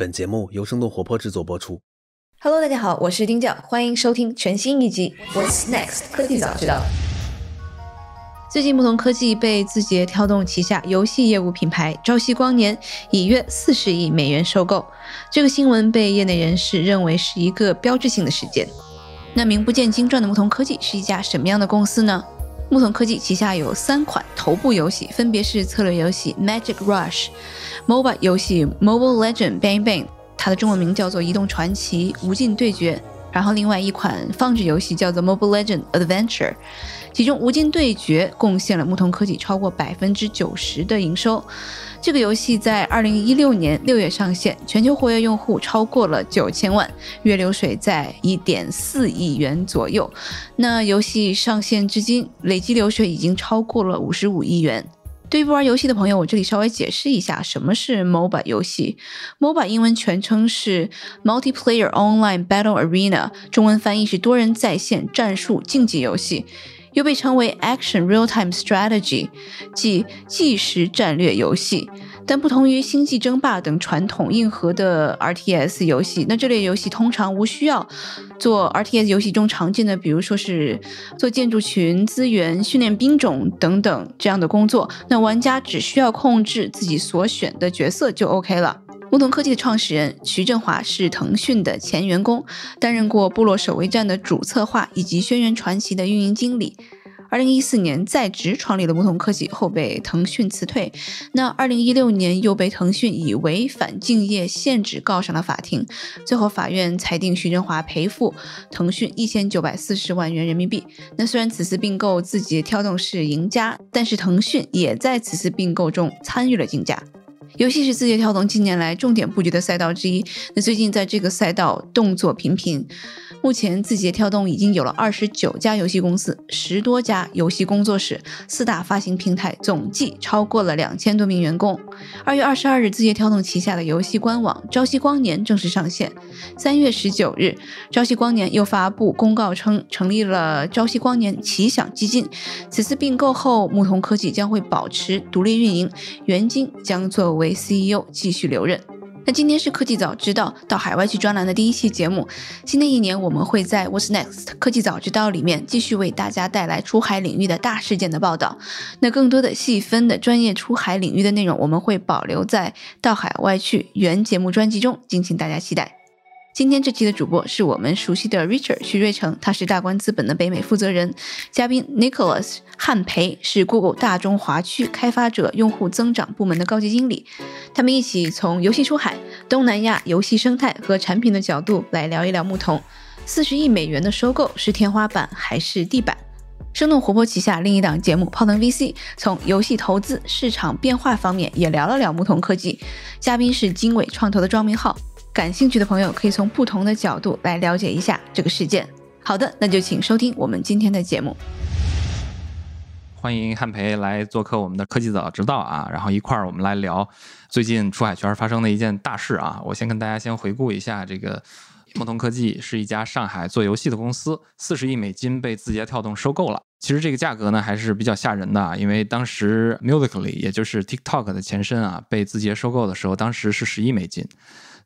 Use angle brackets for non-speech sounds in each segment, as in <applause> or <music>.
本节目由生动活泼制作播出。Hello，大家好，我是丁教，欢迎收听全新一集《What's Next 科技早知道》。最近，牧童科技被字节跳动旗下游戏业务品牌朝夕光年以约四十亿美元收购。这个新闻被业内人士认为是一个标志性的事件。那名不见经传的牧童科技是一家什么样的公司呢？木童科技旗下有三款头部游戏，分别是策略游戏 Magic Rush、MOBA 游戏 Mobile Legend Bang Bang，它的中文名叫做《移动传奇：无尽对决》，然后另外一款放置游戏叫做 Mobile Legend Adventure。其中，《无尽对决》贡献了木童科技超过百分之九十的营收。这个游戏在二零一六年六月上线，全球活跃用户超过了九千万，月流水在一点四亿元左右。那游戏上线至今，累计流水已经超过了五十五亿元。对于不玩游戏的朋友，我这里稍微解释一下什么是 MOBA 游戏。MOBA 英文全称是 Multiplayer Online Battle Arena，中文翻译是多人在线战术竞技游戏。又被称为 Action Real-Time Strategy，即即时战略游戏。但不同于星际争霸等传统硬核的 RTS 游戏，那这类游戏通常无需要做 RTS 游戏中常见的，比如说是做建筑群、资源、训练兵种等等这样的工作。那玩家只需要控制自己所选的角色就 OK 了。牧童科技的创始人徐振华是腾讯的前员工，担任过《部落守卫战》的主策划以及《轩辕传奇》的运营经理。二零一四年在职创立了牧童科技，后被腾讯辞退。那二零一六年又被腾讯以违反竞业限制告上了法庭，最后法院裁定徐振华赔付腾讯一千九百四十万元人民币。那虽然此次并购字节跳动是赢家，但是腾讯也在此次并购中参与了竞价。游戏是字节跳动近年来重点布局的赛道之一。那最近在这个赛道动作频频，目前字节跳动已经有了二十九家游戏公司、十多家游戏工作室、四大发行平台，总计超过了两千多名员工。二月二十二日，字节跳动旗下的游戏官网朝夕光年正式上线。三月十九日，朝夕光年又发布公告称，成立了朝夕光年奇想基金。此次并购后，牧童科技将会保持独立运营，原金将作为 CEO 继续留任。那今天是科技早知道到海外去专栏的第一期节目。新的一年，我们会在 What's Next 科技早知道里面继续为大家带来出海领域的大事件的报道。那更多的细分的专业出海领域的内容，我们会保留在到海外去原节目专辑中，敬请大家期待。今天这期的主播是我们熟悉的 Richard 徐瑞成，他是大观资本的北美负责人。嘉宾 Nicholas 汉培是 Google 大中华区开发者用户增长部门的高级经理。他们一起从游戏出海、东南亚游戏生态和产品的角度来聊一聊牧童。四十亿美元的收购是天花板还是地板？生动活泼旗下另一档节目泡腾 VC 从游戏投资市场变化方面也聊了聊牧童科技。嘉宾是经纬创投的庄明浩。感兴趣的朋友可以从不同的角度来了解一下这个事件。好的，那就请收听我们今天的节目。欢迎汉培来做客我们的科技早知道啊，然后一块儿我们来聊最近出海圈发生的一件大事啊。我先跟大家先回顾一下，这个梦童科技是一家上海做游戏的公司，四十亿美金被字节跳动收购了。其实这个价格呢还是比较吓人的啊，因为当时 Musically 也就是 TikTok 的前身啊被字节收购的时候，当时是十亿美金。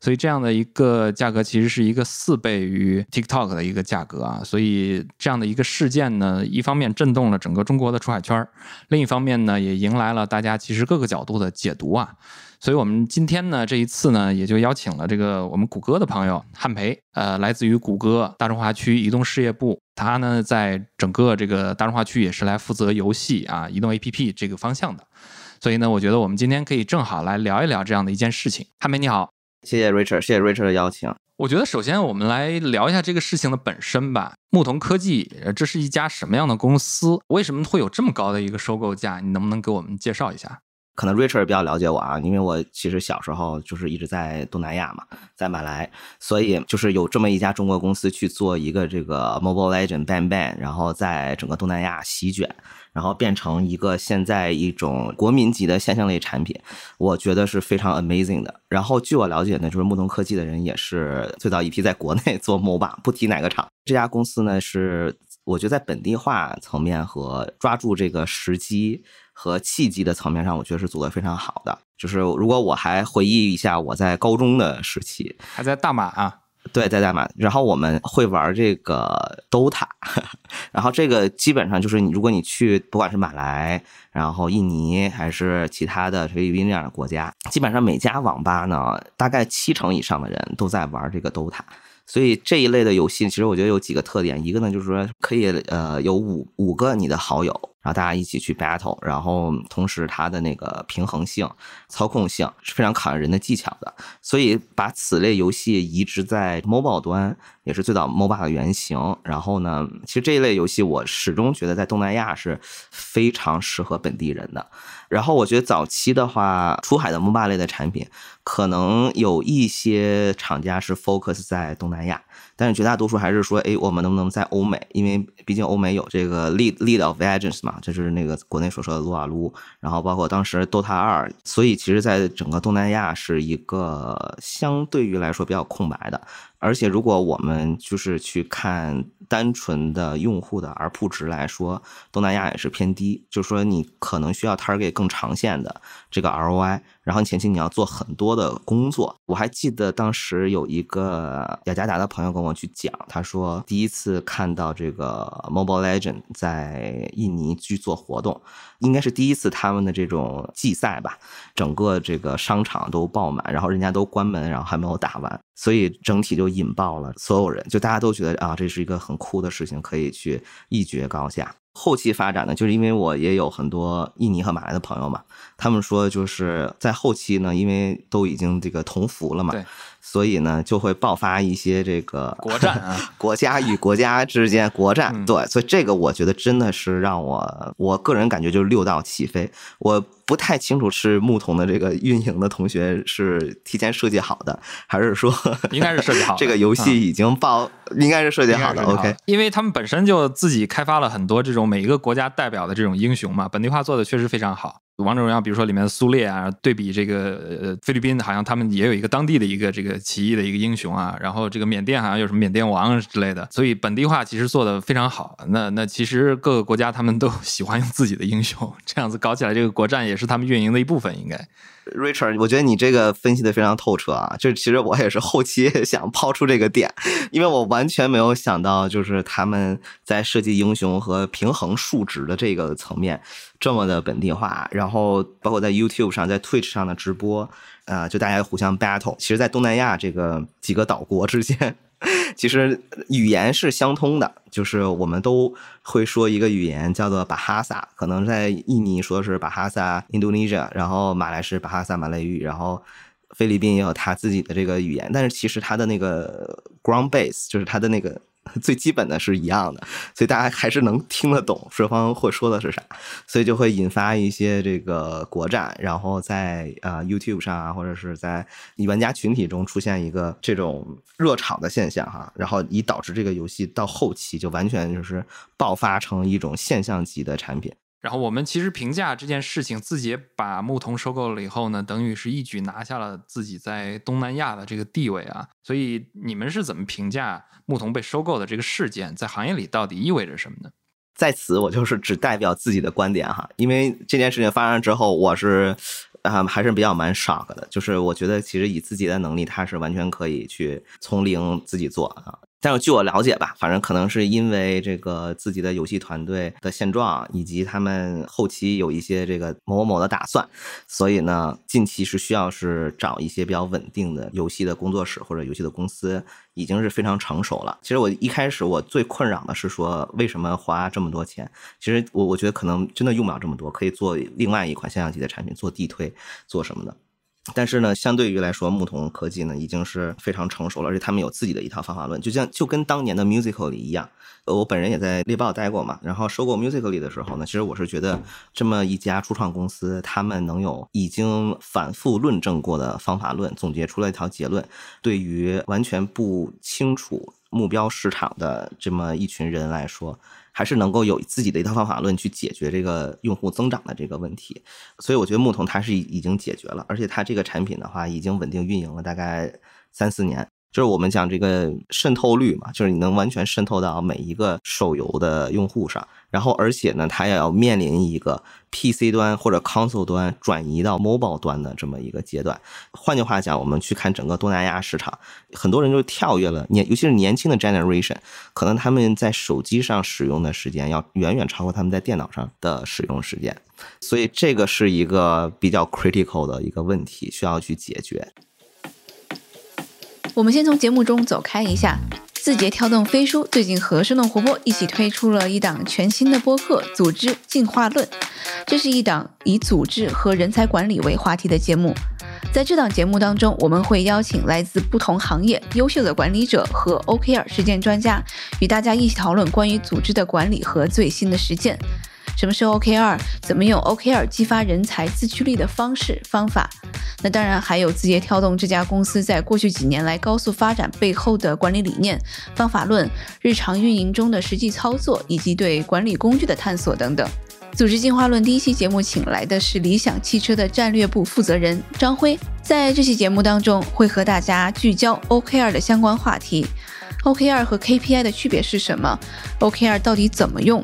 所以这样的一个价格其实是一个四倍于 TikTok 的一个价格啊，所以这样的一个事件呢，一方面震动了整个中国的出海圈，另一方面呢，也迎来了大家其实各个角度的解读啊。所以我们今天呢，这一次呢，也就邀请了这个我们谷歌的朋友汉培，呃，来自于谷歌大中华区移动事业部，他呢在整个这个大中华区也是来负责游戏啊、移动 APP 这个方向的。所以呢，我觉得我们今天可以正好来聊一聊这样的一件事情。汉培你好。谢谢 Richard，谢谢 Richard 的邀请。我觉得首先我们来聊一下这个事情的本身吧。牧童科技，这是一家什么样的公司？为什么会有这么高的一个收购价？你能不能给我们介绍一下？可能 Richard 比较了解我啊，因为我其实小时候就是一直在东南亚嘛，在马来，所以就是有这么一家中国公司去做一个这个 Mobile Legend Bang Bang，然后在整个东南亚席卷。然后变成一个现在一种国民级的现象类产品，我觉得是非常 amazing 的。然后据我了解呢，就是木童科技的人也是最早一批在国内 <laughs> 做 MOBA，不提哪个厂。这家公司呢是我觉得在本地化层面和抓住这个时机和契机的层面上，我觉得是做得非常好的。就是如果我还回忆一下我在高中的时期，还在大马啊。对，在大马，然后我们会玩这个 DOTA，<laughs> 然后这个基本上就是你，如果你去不管是马来，然后印尼还是其他的菲律宾这样的国家，基本上每家网吧呢，大概七成以上的人都在玩这个 DOTA。所以这一类的游戏，其实我觉得有几个特点，一个呢就是说可以呃有五五个你的好友，然后大家一起去 battle，然后同时它的那个平衡性、操控性是非常考验人的技巧的。所以把此类游戏移植在 mobile 端，也是最早 mobile 的原型。然后呢，其实这一类游戏我始终觉得在东南亚是非常适合本地人的。然后我觉得早期的话，出海的 MOBA 类的产品，可能有一些厂家是 focus 在东南亚，但是绝大多数还是说，哎，我们能不能在欧美？因为毕竟欧美有这个 Lead Lead of agents 嘛，就是那个国内所说的撸啊撸，然后包括当时 DOTA 二，所以其实在整个东南亚是一个相对于来说比较空白的。而且，如果我们就是去看单纯的用户的 RPU 值来说，东南亚也是偏低。就是说，你可能需要 target 更长线的这个 ROI，然后前期你要做很多的工作。我还记得当时有一个雅加达的朋友跟我去讲，他说第一次看到这个 Mobile Legend 在印尼去做活动，应该是第一次他们的这种季赛吧，整个这个商场都爆满，然后人家都关门，然后还没有打完，所以整体就。引爆了所有人，就大家都觉得啊，这是一个很酷的事情，可以去一决高下。后期发展呢，就是因为我也有很多印尼和马来的朋友嘛，他们说就是在后期呢，因为都已经这个同服了嘛，所以呢就会爆发一些这个国战啊，<laughs> 国家与国家之间国战。对，所以这个我觉得真的是让我我个人感觉就是六道起飞。我不太清楚是牧童的这个运营的同学是提前设计好的，还是说 <laughs> 应该是设计好这个游戏已经爆，应该是设计好的。OK，因为他们本身就自己开发了很多这种每一个国家代表的这种英雄嘛，本地化做的确实非常好。王者荣耀，比如说里面的苏烈啊，对比这个呃菲律宾，好像他们也有一个当地的一个这个起义的一个英雄啊。然后这个缅甸好像有什么缅甸王之类的，所以本地化其实做的非常好。那那其实各个国家他们都喜欢用自己的英雄，这样子搞起来这个国战也是他们运营的一部分，应该。Richard，我觉得你这个分析的非常透彻啊！就其实我也是后期 <laughs> 想抛出这个点，因为我完全没有想到，就是他们在设计英雄和平衡数值的这个层面这么的本地化。然后包括在 YouTube 上、在 Twitch 上的直播，啊，就大家互相 battle。其实，在东南亚这个几个岛国之间。<laughs> 其实语言是相通的，就是我们都会说一个语言叫做巴哈萨，可能在印尼说是巴哈萨 Indonesia，然后马来是巴哈萨马来语，然后菲律宾也有他自己的这个语言，但是其实它的那个 ground base 就是它的那个。最基本的是一样的，所以大家还是能听得懂双方会说的是啥，所以就会引发一些这个国战，然后在啊 YouTube 上啊，或者是在玩家群体中出现一个这种热场的现象哈，然后以导致这个游戏到后期就完全就是爆发成一种现象级的产品。然后我们其实评价这件事情，字节把牧童收购了以后呢，等于是一举拿下了自己在东南亚的这个地位啊。所以你们是怎么评价牧童被收购的这个事件，在行业里到底意味着什么呢？在此，我就是只代表自己的观点哈，因为这件事情发生之后，我是啊还是比较蛮 shock 的，就是我觉得其实以自己的能力，他是完全可以去从零自己做啊。但是据我了解吧，反正可能是因为这个自己的游戏团队的现状，以及他们后期有一些这个某某某的打算，所以呢，近期是需要是找一些比较稳定的游戏的工作室或者游戏的公司，已经是非常成熟了。其实我一开始我最困扰的是说，为什么花这么多钱？其实我我觉得可能真的用不了这么多，可以做另外一款现象级的产品，做地推，做什么的。但是呢，相对于来说，牧童科技呢已经是非常成熟了，而且他们有自己的一套方法论，就像就跟当年的 Musical 里一样。呃，我本人也在猎豹待过嘛，然后收购 Musical 里的时候呢，其实我是觉得这么一家初创公司，他们能有已经反复论证过的方法论，总结出了一条结论，对于完全不清楚目标市场的这么一群人来说。还是能够有自己的一套方法论去解决这个用户增长的这个问题，所以我觉得牧童它是已经解决了，而且它这个产品的话已经稳定运营了大概三四年。就是我们讲这个渗透率嘛，就是你能完全渗透到每一个手游的用户上。然后，而且呢，它也要面临一个 PC 端或者 console 端转移到 mobile 端的这么一个阶段。换句话讲，我们去看整个东南亚市场，很多人就跳跃了年，尤其是年轻的 generation，可能他们在手机上使用的时间要远远超过他们在电脑上的使用时间。所以，这个是一个比较 critical 的一个问题，需要去解决。我们先从节目中走开一下。字节跳动飞书最近和生动活泼一起推出了一档全新的播客《组织进化论》，这是一档以组织和人才管理为话题的节目。在这档节目当中，我们会邀请来自不同行业优秀的管理者和 OKR 实践专家，与大家一起讨论关于组织的管理和最新的实践。什么是 OKR？怎么用 OKR 激发人才自驱力的方式方法？那当然还有字节跳动这家公司在过去几年来高速发展背后的管理理念、方法论、日常运营中的实际操作，以及对管理工具的探索等等。组织进化论第一期节目请来的是理想汽车的战略部负责人张辉，在这期节目当中会和大家聚焦 OKR 的相关话题。OKR 和 KPI 的区别是什么？OKR 到底怎么用？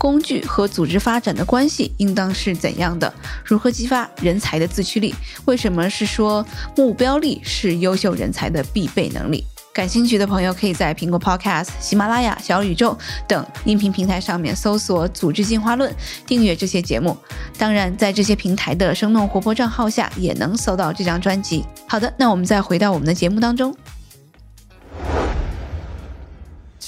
工具和组织发展的关系应当是怎样的？如何激发人才的自驱力？为什么是说目标力是优秀人才的必备能力？感兴趣的朋友可以在苹果 Podcast、喜马拉雅、小宇宙等音频平台上面搜索“组织进化论”，订阅这些节目。当然，在这些平台的生动活泼账号下也能搜到这张专辑。好的，那我们再回到我们的节目当中。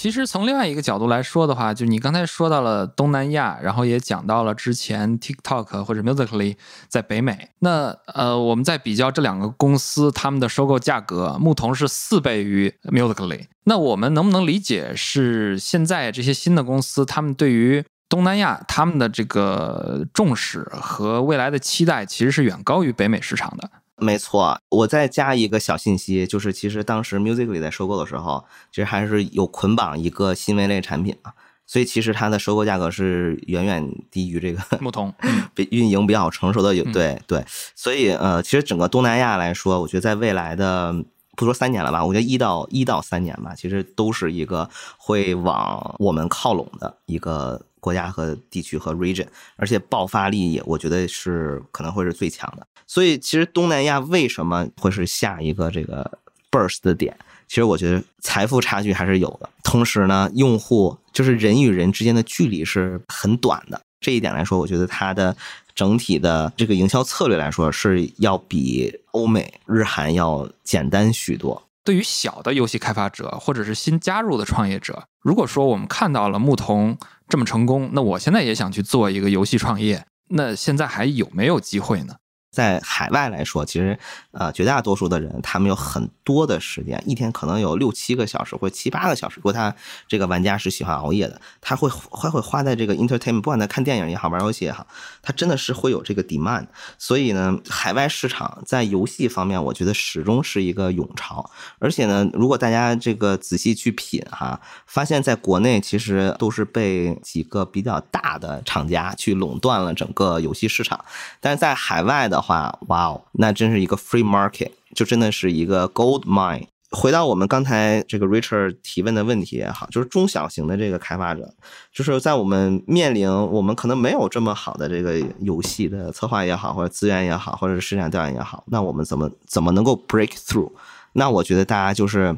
其实从另外一个角度来说的话，就你刚才说到了东南亚，然后也讲到了之前 TikTok 或者 Musically 在北美。那呃，我们在比较这两个公司他们的收购价格，牧童是四倍于 Musically。那我们能不能理解是现在这些新的公司他们对于东南亚他们的这个重视和未来的期待，其实是远高于北美市场的？没错，我再加一个小信息，就是其实当时 Musically 在收购的时候，其实还是有捆绑一个新闻类产品啊，所以其实它的收购价格是远远低于这个牧童，比运营比较成熟的有对对，所以呃，其实整个东南亚来说，我觉得在未来的不说三年了吧，我觉得一到一到三年吧，其实都是一个会往我们靠拢的一个。国家和地区和 region，而且爆发力也我觉得是可能会是最强的。所以其实东南亚为什么会是下一个这个 burst 的点？其实我觉得财富差距还是有的。同时呢，用户就是人与人之间的距离是很短的。这一点来说，我觉得它的整体的这个营销策略来说是要比欧美、日韩要简单许多。对于小的游戏开发者或者是新加入的创业者，如果说我们看到了牧童这么成功，那我现在也想去做一个游戏创业，那现在还有没有机会呢？在海外来说，其实呃，绝大多数的人他们有很多的时间，一天可能有六七个小时或者七八个小时。如果他这个玩家是喜欢熬夜的，他会会会花在这个 entertainment，不管他看电影也好，玩游戏也好，他真的是会有这个 demand。所以呢，海外市场在游戏方面，我觉得始终是一个涌潮。而且呢，如果大家这个仔细去品哈，发现在国内其实都是被几个比较大的厂家去垄断了整个游戏市场，但是在海外的。话，哇哦，那真是一个 free market，就真的是一个 gold mine。回到我们刚才这个 Richard 提问的问题也好，就是中小型的这个开发者，就是在我们面临我们可能没有这么好的这个游戏的策划也好，或者资源也好，或者是市场调研也好，那我们怎么怎么能够 break through？那我觉得大家就是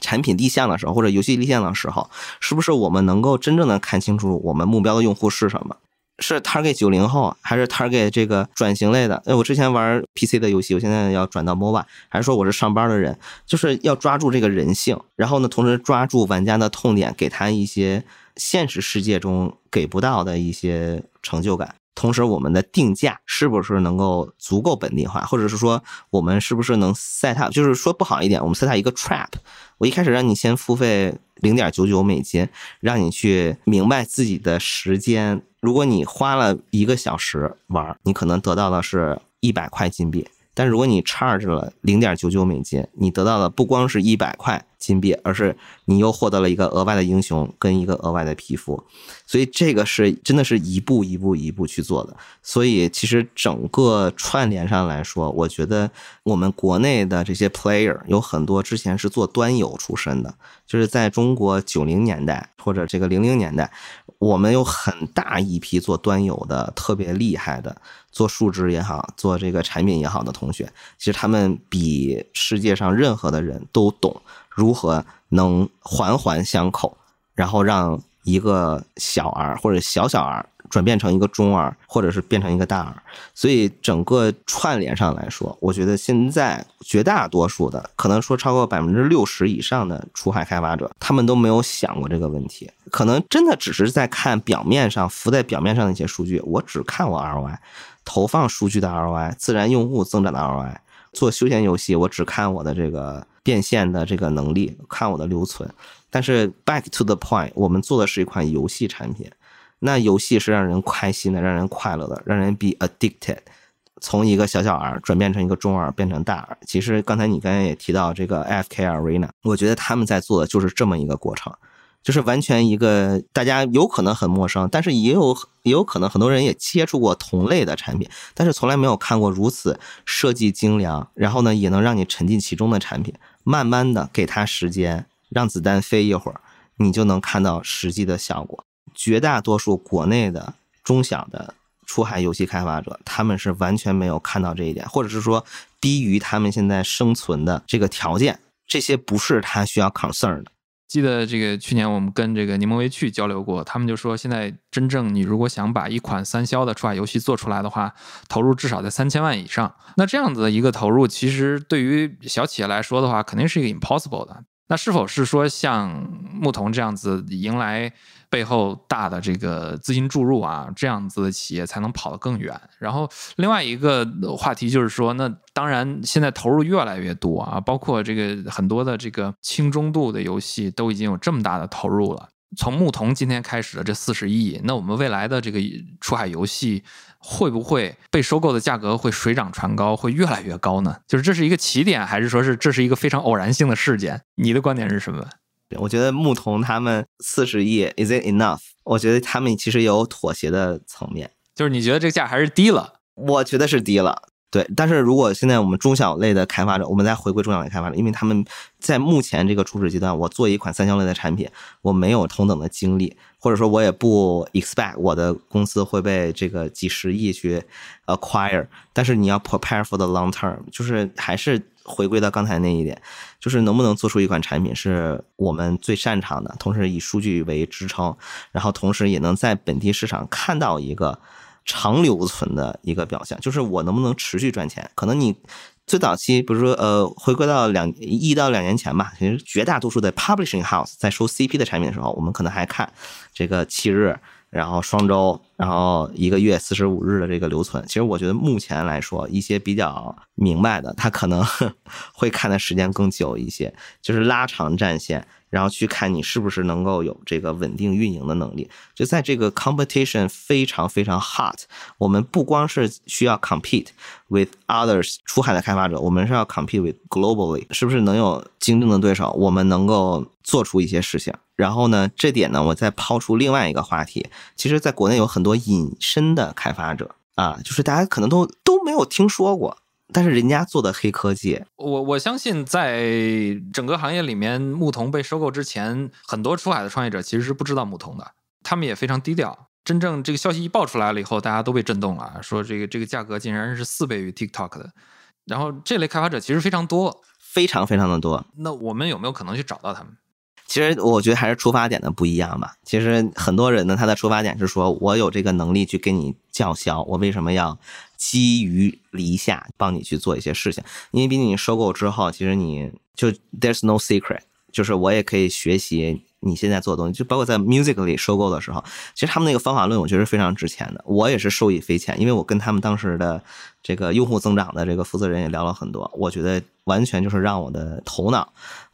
产品立项的时候，或者游戏立项的时候，是不是我们能够真正的看清楚我们目标的用户是什么？是 target 九零后，还是 target 这个转型类的？哎，我之前玩 PC 的游戏，我现在要转到 MOBA，还是说我是上班的人？就是要抓住这个人性，然后呢，同时抓住玩家的痛点，给他一些现实世界中给不到的一些成就感。同时，我们的定价是不是能够足够本地化，或者是说我们是不是能 set up？就是说不好一点，我们 set up 一个 trap。我一开始让你先付费零点九九美金，让你去明白自己的时间。如果你花了一个小时玩，你可能得到的是一百块金币。但如果你 charge 了零点九九美金，你得到的不光是一百块金币，而是你又获得了一个额外的英雄跟一个额外的皮肤，所以这个是真的是一步一步一步去做的。所以其实整个串联上来说，我觉得我们国内的这些 player 有很多之前是做端游出身的，就是在中国九零年代或者这个零零年代，我们有很大一批做端游的特别厉害的。做数值也好，做这个产品也好的同学，其实他们比世界上任何的人都懂如何能环环相扣，然后让一个小儿或者小小儿转变成一个中 R，或者是变成一个大 R。所以整个串联上来说，我觉得现在绝大多数的，可能说超过百分之六十以上的出海开发者，他们都没有想过这个问题，可能真的只是在看表面上浮在表面上的一些数据，我只看我 ROI。投放数据的 ROI，自然用户增长的 ROI，做休闲游戏我只看我的这个变现的这个能力，看我的留存。但是 back to the point，我们做的是一款游戏产品，那游戏是让人开心的，让人快乐的，让人 be addicted。从一个小小 R 转变成一个中 R，变成大 R。其实刚才你刚才也提到这个 FK Arena，我觉得他们在做的就是这么一个过程。就是完全一个大家有可能很陌生，但是也有也有可能很多人也接触过同类的产品，但是从来没有看过如此设计精良，然后呢也能让你沉浸其中的产品。慢慢的给他时间，让子弹飞一会儿，你就能看到实际的效果。绝大多数国内的中小的出海游戏开发者，他们是完全没有看到这一点，或者是说低于他们现在生存的这个条件，这些不是他需要 concern 的。记得这个去年我们跟这个柠檬微趣交流过，他们就说现在真正你如果想把一款三消的出海游戏做出来的话，投入至少在三千万以上。那这样子的一个投入，其实对于小企业来说的话，肯定是一个 impossible 的。那是否是说像牧童这样子迎来背后大的这个资金注入啊，这样子的企业才能跑得更远？然后另外一个话题就是说，那当然现在投入越来越多啊，包括这个很多的这个轻中度的游戏都已经有这么大的投入了。从牧童今天开始的这四十亿，那我们未来的这个出海游戏会不会被收购的价格会水涨船高，会越来越高呢？就是这是一个起点，还是说是这是一个非常偶然性的事件？你的观点是什么？我觉得牧童他们四十亿，is it enough？我觉得他们其实有妥协的层面，就是你觉得这个价还是低了？我觉得是低了。对，但是如果现在我们中小类的开发者，我们再回归中小类开发者，因为他们在目前这个初始阶段，我做一款三销类的产品，我没有同等的精力，或者说我也不 expect 我的公司会被这个几十亿去 acquire。但是你要 prepare for the long term，就是还是回归到刚才那一点，就是能不能做出一款产品是我们最擅长的，同时以数据为支撑，然后同时也能在本地市场看到一个。长留存的一个表象，就是我能不能持续赚钱？可能你最早期，比如说呃，回归到两一到两年前吧，其实绝大多数的 publishing house 在收 CP 的产品的时候，我们可能还看这个七日，然后双周，然后一个月四十五日的这个留存。其实我觉得目前来说，一些比较明白的，他可能 <laughs> 会看的时间更久一些，就是拉长战线。然后去看你是不是能够有这个稳定运营的能力。就在这个 competition 非常非常 hot，我们不光是需要 compete with others 出海的开发者，我们是要 compete with globally，是不是能有竞争的对手？我们能够做出一些事情。然后呢，这点呢，我再抛出另外一个话题。其实，在国内有很多隐身的开发者啊，就是大家可能都都没有听说过。但是人家做的黑科技，我我相信在整个行业里面，牧童被收购之前，很多出海的创业者其实是不知道牧童的，他们也非常低调。真正这个消息一爆出来了以后，大家都被震动了，说这个这个价格竟然是四倍于 TikTok 的。然后这类开发者其实非常多，非常非常的多。那我们有没有可能去找到他们？其实我觉得还是出发点的不一样吧。其实很多人呢，他的出发点是说我有这个能力去跟你叫嚣，我为什么要？基于篱下帮你去做一些事情，因为毕竟你收购之后，其实你就 there's no secret，就是我也可以学习你现在做的东西，就包括在 music 里收购的时候，其实他们那个方法论我觉得非常值钱的，我也是受益匪浅，因为我跟他们当时的这个用户增长的这个负责人也聊了很多，我觉得完全就是让我的头脑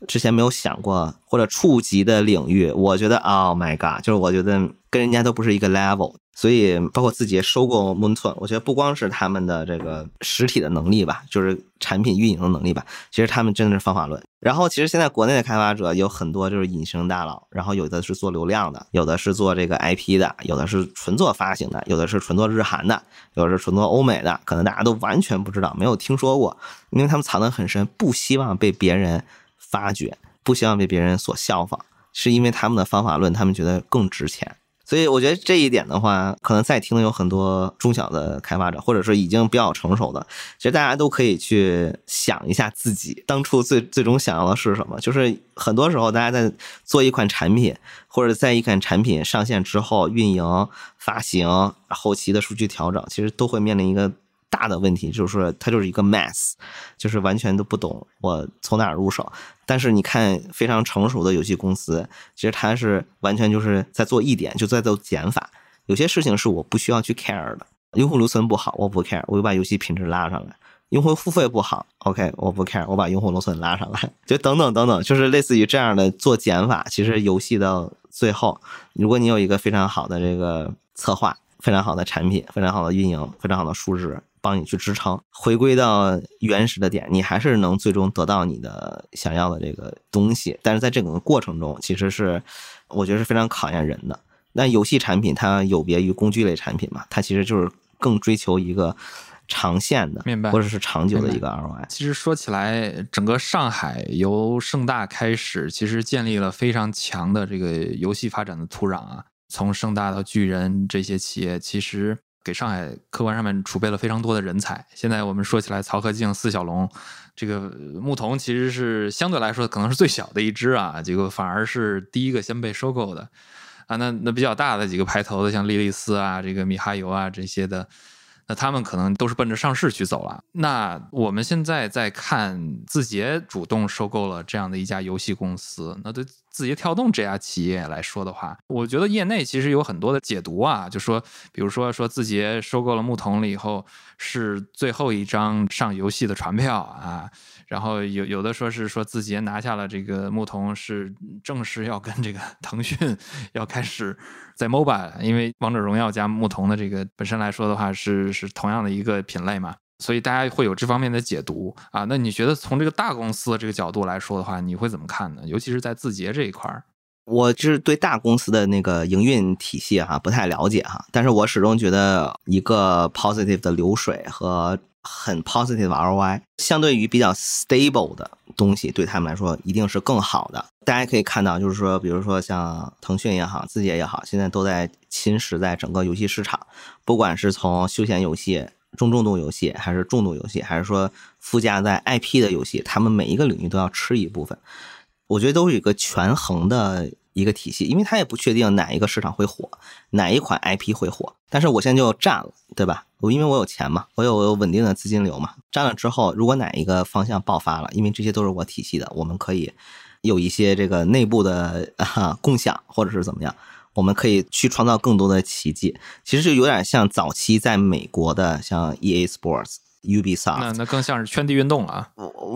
之前没有想过或者触及的领域，我觉得 oh my god，就是我觉得跟人家都不是一个 level。所以包括字节收购 Moonton，我觉得不光是他们的这个实体的能力吧，就是产品运营的能力吧，其实他们真的是方法论。然后其实现在国内的开发者有很多就是隐形大佬，然后有的是做流量的，有的是做这个 IP 的，有的是纯做发行的，有的是纯做日韩的，有的是纯做欧美的，可能大家都完全不知道，没有听说过，因为他们藏得很深，不希望被别人发掘，不希望被别人所效仿，是因为他们的方法论，他们觉得更值钱。所以我觉得这一点的话，可能在听的有很多中小的开发者，或者说已经比较成熟的，其实大家都可以去想一下自己当初最最终想要的是什么。就是很多时候，大家在做一款产品，或者在一款产品上线之后，运营、发行、后期的数据调整，其实都会面临一个。大的问题就是说，它就是一个 mess，就是完全都不懂我从哪入手。但是你看，非常成熟的游戏公司，其实它是完全就是在做一点，就在做减法。有些事情是我不需要去 care 的。用户留存不好，我不 care，我就把游戏品质拉上来。用户付费不好，OK，我不 care，我把用户留存拉上来。<laughs> 就等等等等，就是类似于这样的做减法。其实游戏到最后，如果你有一个非常好的这个策划，非常好的产品，非常好的运营，非常好的数值。帮你去支撑，回归到原始的点，你还是能最终得到你的想要的这个东西。但是在这个过程中，其实是我觉得是非常考验人的。那游戏产品它有别于工具类产品嘛？它其实就是更追求一个长线的，明白，或者是长久的一个 ROI。其实说起来，整个上海由盛大开始，其实建立了非常强的这个游戏发展的土壤啊。从盛大到巨人这些企业，其实。给上海客观上面储备了非常多的人才。现在我们说起来，曹和敬、四小龙，这个牧童其实是相对来说可能是最小的一只啊，结果反而是第一个先被收购的啊。那那比较大的几个排头的，像莉莉丝啊、这个米哈游啊这些的。那他们可能都是奔着上市去走了。那我们现在在看字节主动收购了这样的一家游戏公司，那对字节跳动这家企业来说的话，我觉得业内其实有很多的解读啊，就说，比如说说字节收购了牧童了以后，是最后一张上游戏的船票啊。然后有有的说是说字节拿下了这个牧童，是正式要跟这个 <laughs> 腾讯要开始在 mobile，因为王者荣耀加牧童的这个本身来说的话是是同样的一个品类嘛，所以大家会有这方面的解读啊。那你觉得从这个大公司的这个角度来说的话，你会怎么看呢？尤其是在字节这一块儿，我就是对大公司的那个营运体系哈不太了解哈，但是我始终觉得一个 positive 的流水和。很 positive ROI，相对于比较 stable 的东西，对他们来说一定是更好的。大家可以看到，就是说，比如说像腾讯也好，字节也好，现在都在侵蚀在整个游戏市场，不管是从休闲游戏、中重度游戏，还是重度游戏，还是说附加在 IP 的游戏，他们每一个领域都要吃一部分。我觉得都是一个权衡的。一个体系，因为他也不确定哪一个市场会火，哪一款 IP 会火。但是我现在就占了，对吧？我因为我有钱嘛，我有有稳定的资金流嘛。占了之后，如果哪一个方向爆发了，因为这些都是我体系的，我们可以有一些这个内部的啊共享，或者是怎么样，我们可以去创造更多的奇迹。其实就有点像早期在美国的像 EA Sports、Ubisoft，那那更像是圈地运动啊，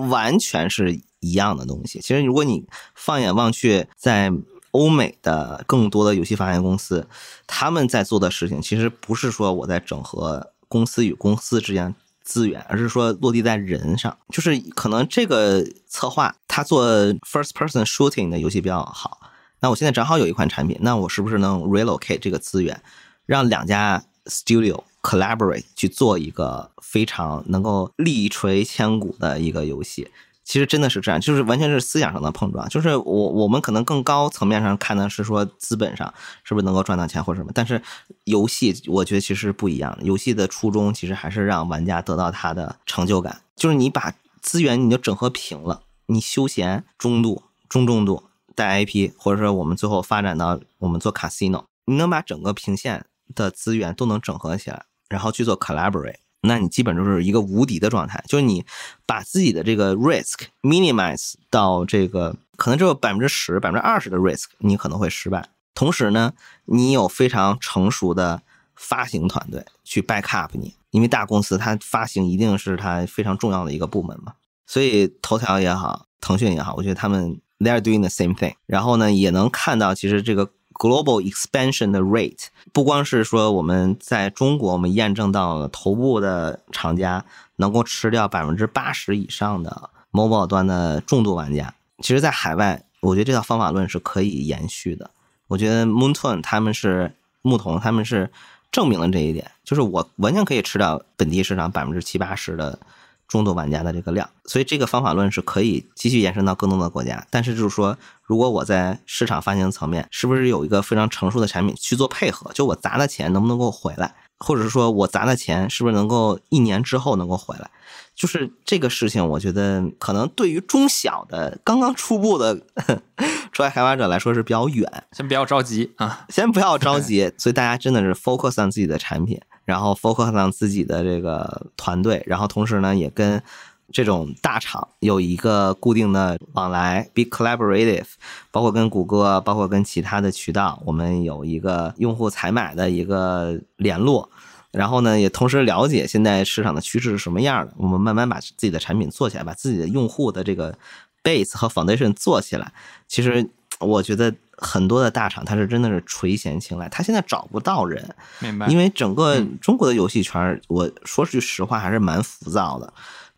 完全是一样的东西。其实如果你放眼望去，在欧美的更多的游戏发行公司，他们在做的事情，其实不是说我在整合公司与公司之间资源，而是说落地在人上。就是可能这个策划他做 first person shooting 的游戏比较好，那我现在正好有一款产品，那我是不是能 relocate 这个资源，让两家 studio collaborate 去做一个非常能够力垂千古的一个游戏？其实真的是这样，就是完全是思想上的碰撞。就是我我们可能更高层面上看的是说资本上是不是能够赚到钱或者什么，但是游戏我觉得其实不一样的。游戏的初衷其实还是让玩家得到他的成就感。就是你把资源你就整合平了，你休闲中度、中重度带 IP，或者说我们最后发展到我们做 casino，你能把整个平线的资源都能整合起来，然后去做 collaborate。那你基本就是一个无敌的状态，就是你把自己的这个 risk minimize 到这个可能只有百分之十、百分之二十的 risk，你可能会失败。同时呢，你有非常成熟的发行团队去 back up 你，因为大公司它发行一定是它非常重要的一个部门嘛。所以头条也好，腾讯也好，我觉得他们 they're doing the same thing。然后呢，也能看到其实这个 global expansion 的 rate，不光是说我们在中国，我们验证到了头部的厂家能够吃掉百分之八十以上的 mobile 端的重度玩家。其实，在海外，我觉得这套方法论是可以延续的。我觉得 Moonton 他们是牧童，他们是证明了这一点，就是我完全可以吃掉本地市场百分之七八十的。重度玩家的这个量，所以这个方法论是可以继续延伸到更多的国家。但是就是说，如果我在市场发行层面，是不是有一个非常成熟的产品去做配合？就我砸的钱能不能够回来，或者是说我砸的钱是不是能够一年之后能够回来？就是这个事情，我觉得可能对于中小的刚刚初步的 <laughs> 出来开发者来说是比较远。先不要着急啊，先不要着急。<laughs> 所以大家真的是 focus on 自己的产品。然后 focus on 自己的这个团队，然后同时呢，也跟这种大厂有一个固定的往来，be collaborative，包括跟谷歌，包括跟其他的渠道，我们有一个用户采买的一个联络，然后呢，也同时了解现在市场的趋势是什么样的，我们慢慢把自己的产品做起来，把自己的用户的这个 base 和 foundation 做起来。其实我觉得。很多的大厂，它是真的是垂涎青睐，他现在找不到人，明白？因为整个中国的游戏圈，我说句实话，还是蛮浮躁的。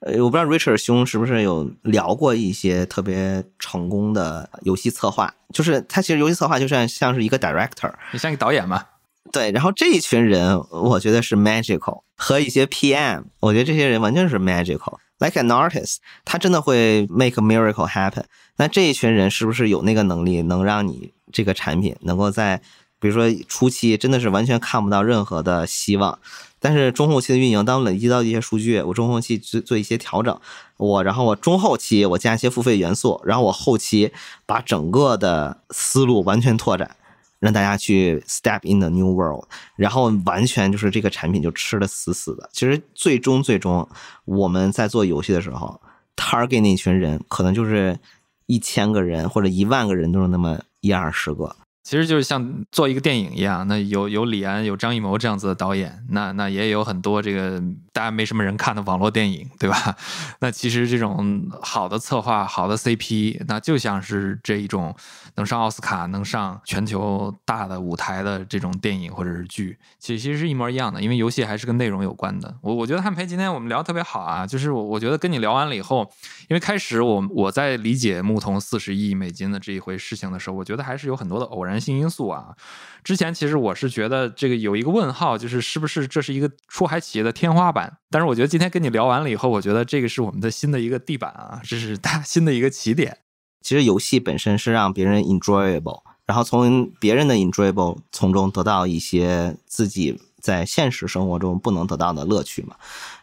呃，我不知道 Richard 兄是不是有聊过一些特别成功的游戏策划，就是他其实游戏策划就像像是一个 director，你像一个导演嘛？对，然后这一群人，我觉得是 magical，和一些 PM，我觉得这些人完全是 magical。Like an artist，他真的会 make a miracle happen。那这一群人是不是有那个能力，能让你这个产品能够在，比如说初期真的是完全看不到任何的希望，但是中后期的运营，当我累积到一些数据，我中后期做做一些调整，我然后我中后期我加一些付费元素，然后我后期把整个的思路完全拓展。让大家去 step in the new world，然后完全就是这个产品就吃的死死的。其实最终最终我们在做游戏的时候，target 那群人可能就是一千个人或者一万个人都是那么一二十个。其实就是像做一个电影一样，那有有李安、有张艺谋这样子的导演，那那也有很多这个大家没什么人看的网络电影，对吧？<laughs> 那其实这种好的策划、好的 CP，那就像是这一种能上奥斯卡、能上全球大的舞台的这种电影或者是剧，其实其实是一模一样的。因为游戏还是跟内容有关的。我我觉得汉培今天我们聊特别好啊，就是我我觉得跟你聊完了以后，因为开始我我在理解牧童四十亿美金的这一回事情的时候，我觉得还是有很多的偶然。男性因素啊，之前其实我是觉得这个有一个问号，就是是不是这是一个出海企业的天花板？但是我觉得今天跟你聊完了以后，我觉得这个是我们的新的一个地板啊，这是大新的一个起点。其实游戏本身是让别人 enjoyable，然后从别人的 enjoyable 从中得到一些自己在现实生活中不能得到的乐趣嘛。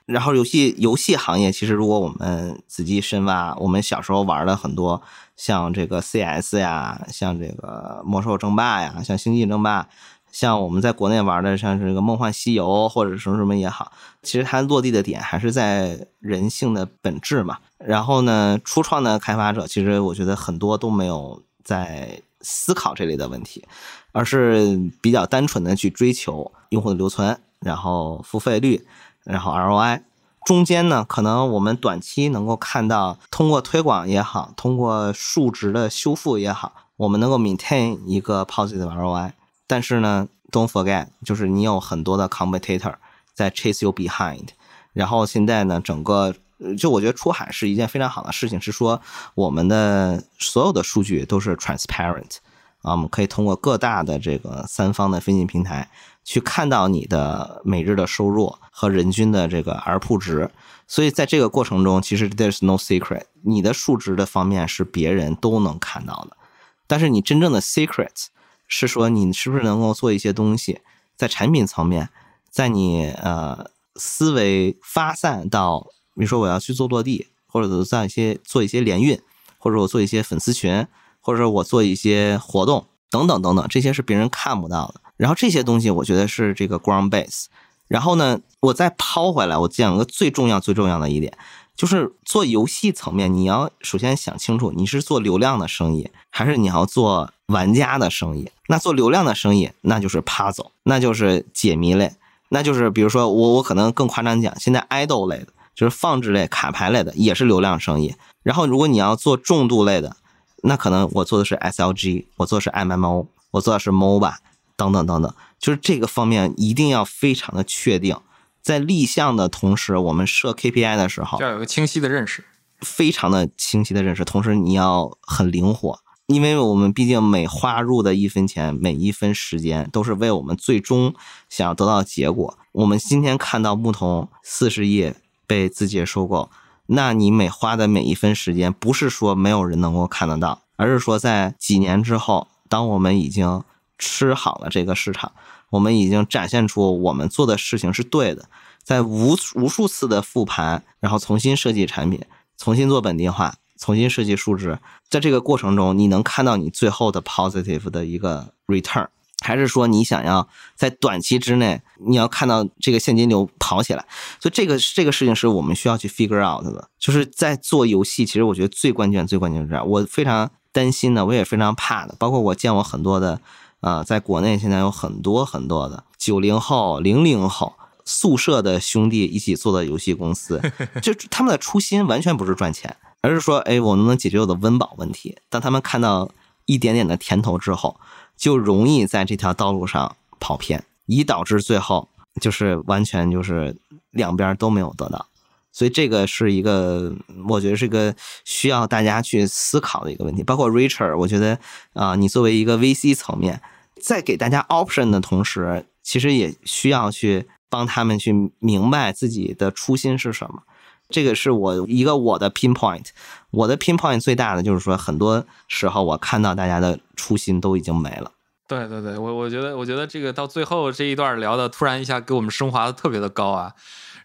然后游戏游戏行业其实如果我们仔细深挖，我们小时候玩了很多。像这个 CS 呀，像这个魔兽争霸呀，像星际争霸，像我们在国内玩的像这个梦幻西游或者什么什么也好，其实它落地的点还是在人性的本质嘛。然后呢，初创的开发者其实我觉得很多都没有在思考这类的问题，而是比较单纯的去追求用户的留存，然后付费率，然后 ROI。中间呢，可能我们短期能够看到，通过推广也好，通过数值的修复也好，我们能够 maintain 一个 positive ROI。但是呢，don't forget，就是你有很多的 competitor 在 chase you behind。然后现在呢，整个就我觉得出海是一件非常好的事情，是说我们的所有的数据都是 transparent 啊，我们可以通过各大的这个三方的分析平台。去看到你的每日的收入和人均的这个 ARPU 值，所以在这个过程中，其实 there's no secret，你的数值的方面是别人都能看到的。但是你真正的 secret 是说你是不是能够做一些东西，在产品层面，在你呃思维发散到，比如说我要去做落地，或者在一些做一些联运，或者我做一些粉丝群，或者我做一些活动等等等等，这些是别人看不到的。然后这些东西，我觉得是这个 ground base。然后呢，我再抛回来，我讲个最重要、最重要的一点，就是做游戏层面，你要首先想清楚，你是做流量的生意，还是你要做玩家的生意？那做流量的生意，那就是 puzzle，那就是解谜类，那就是比如说我我可能更夸张讲，现在 idol 类的，就是放置类、卡牌类的，也是流量生意。然后如果你要做重度类的，那可能我做的是 SLG，我做的是 MMO。我做的是 MOBA 等等等等，就是这个方面一定要非常的确定，在立项的同时，我们设 KPI 的时候要有个清晰的认识。非常的清晰的认识，同时你要很灵活，因为我们毕竟每花入的一分钱，每一分时间都是为我们最终想要得到的结果。我们今天看到牧童四十亿被字节收购，那你每花的每一分时间，不是说没有人能够看得到，而是说在几年之后，当我们已经吃好了这个市场，我们已经展现出我们做的事情是对的，在无无数次的复盘，然后重新设计产品。重新做本地化，重新设计数值，在这个过程中，你能看到你最后的 positive 的一个 return，还是说你想要在短期之内，你要看到这个现金流跑起来？所以这个这个事情是我们需要去 figure out 的。就是在做游戏，其实我觉得最关键、最关键是这样。我非常担心的，我也非常怕的，包括我见过很多的，啊，在国内现在有很多很多的九零后、零零后。宿舍的兄弟一起做的游戏公司，<laughs> 就他们的初心完全不是赚钱，而是说，哎，我能不能解决我的温饱问题？当他们看到一点点的甜头之后，就容易在这条道路上跑偏，以导致最后就是完全就是两边都没有得到。所以这个是一个，我觉得是个需要大家去思考的一个问题。包括 Richard，我觉得啊，你作为一个 VC 层面，在给大家 option 的同时，其实也需要去。帮他们去明白自己的初心是什么，这个是我一个我的 pinpoint。我的 pinpoint 最大的就是说，很多时候我看到大家的初心都已经没了。对对对，我我觉得我觉得这个到最后这一段聊的突然一下给我们升华的特别的高啊，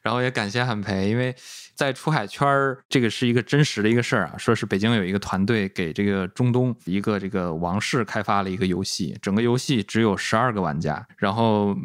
然后也感谢汉培，因为。在出海圈儿，这个是一个真实的一个事儿啊。说是北京有一个团队给这个中东一个这个王室开发了一个游戏，整个游戏只有十二个玩家，然后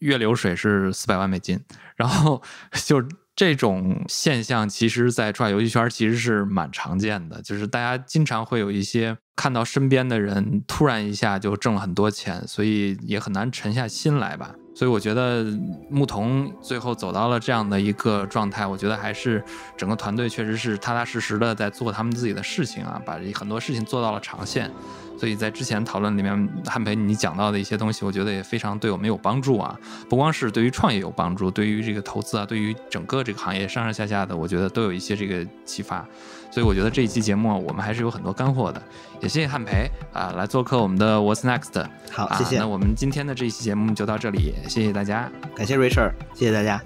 月流水是四百万美金，然后 <laughs> 就。这种现象其实，在出海游戏圈其实是蛮常见的，就是大家经常会有一些看到身边的人突然一下就挣了很多钱，所以也很难沉下心来吧。所以我觉得牧童最后走到了这样的一个状态，我觉得还是整个团队确实是踏踏实实的在做他们自己的事情啊，把很多事情做到了长线。所以在之前讨论里面，汉培你讲到的一些东西，我觉得也非常对我们有帮助啊。不光是对于创业有帮助，对于这个投资啊，对于整个这个行业上上下下的，我觉得都有一些这个启发。所以我觉得这一期节目我们还是有很多干货的。也谢谢汉培啊，来做客我们的 What's Next。好，谢谢。那我们今天的这一期节目就到这里，谢谢大家，感谢 Richard，谢谢大家。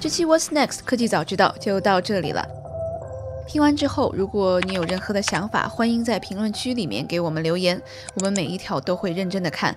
这期 What's Next 科技早知道就到这里了。听完之后，如果你有任何的想法，欢迎在评论区里面给我们留言，我们每一条都会认真的看。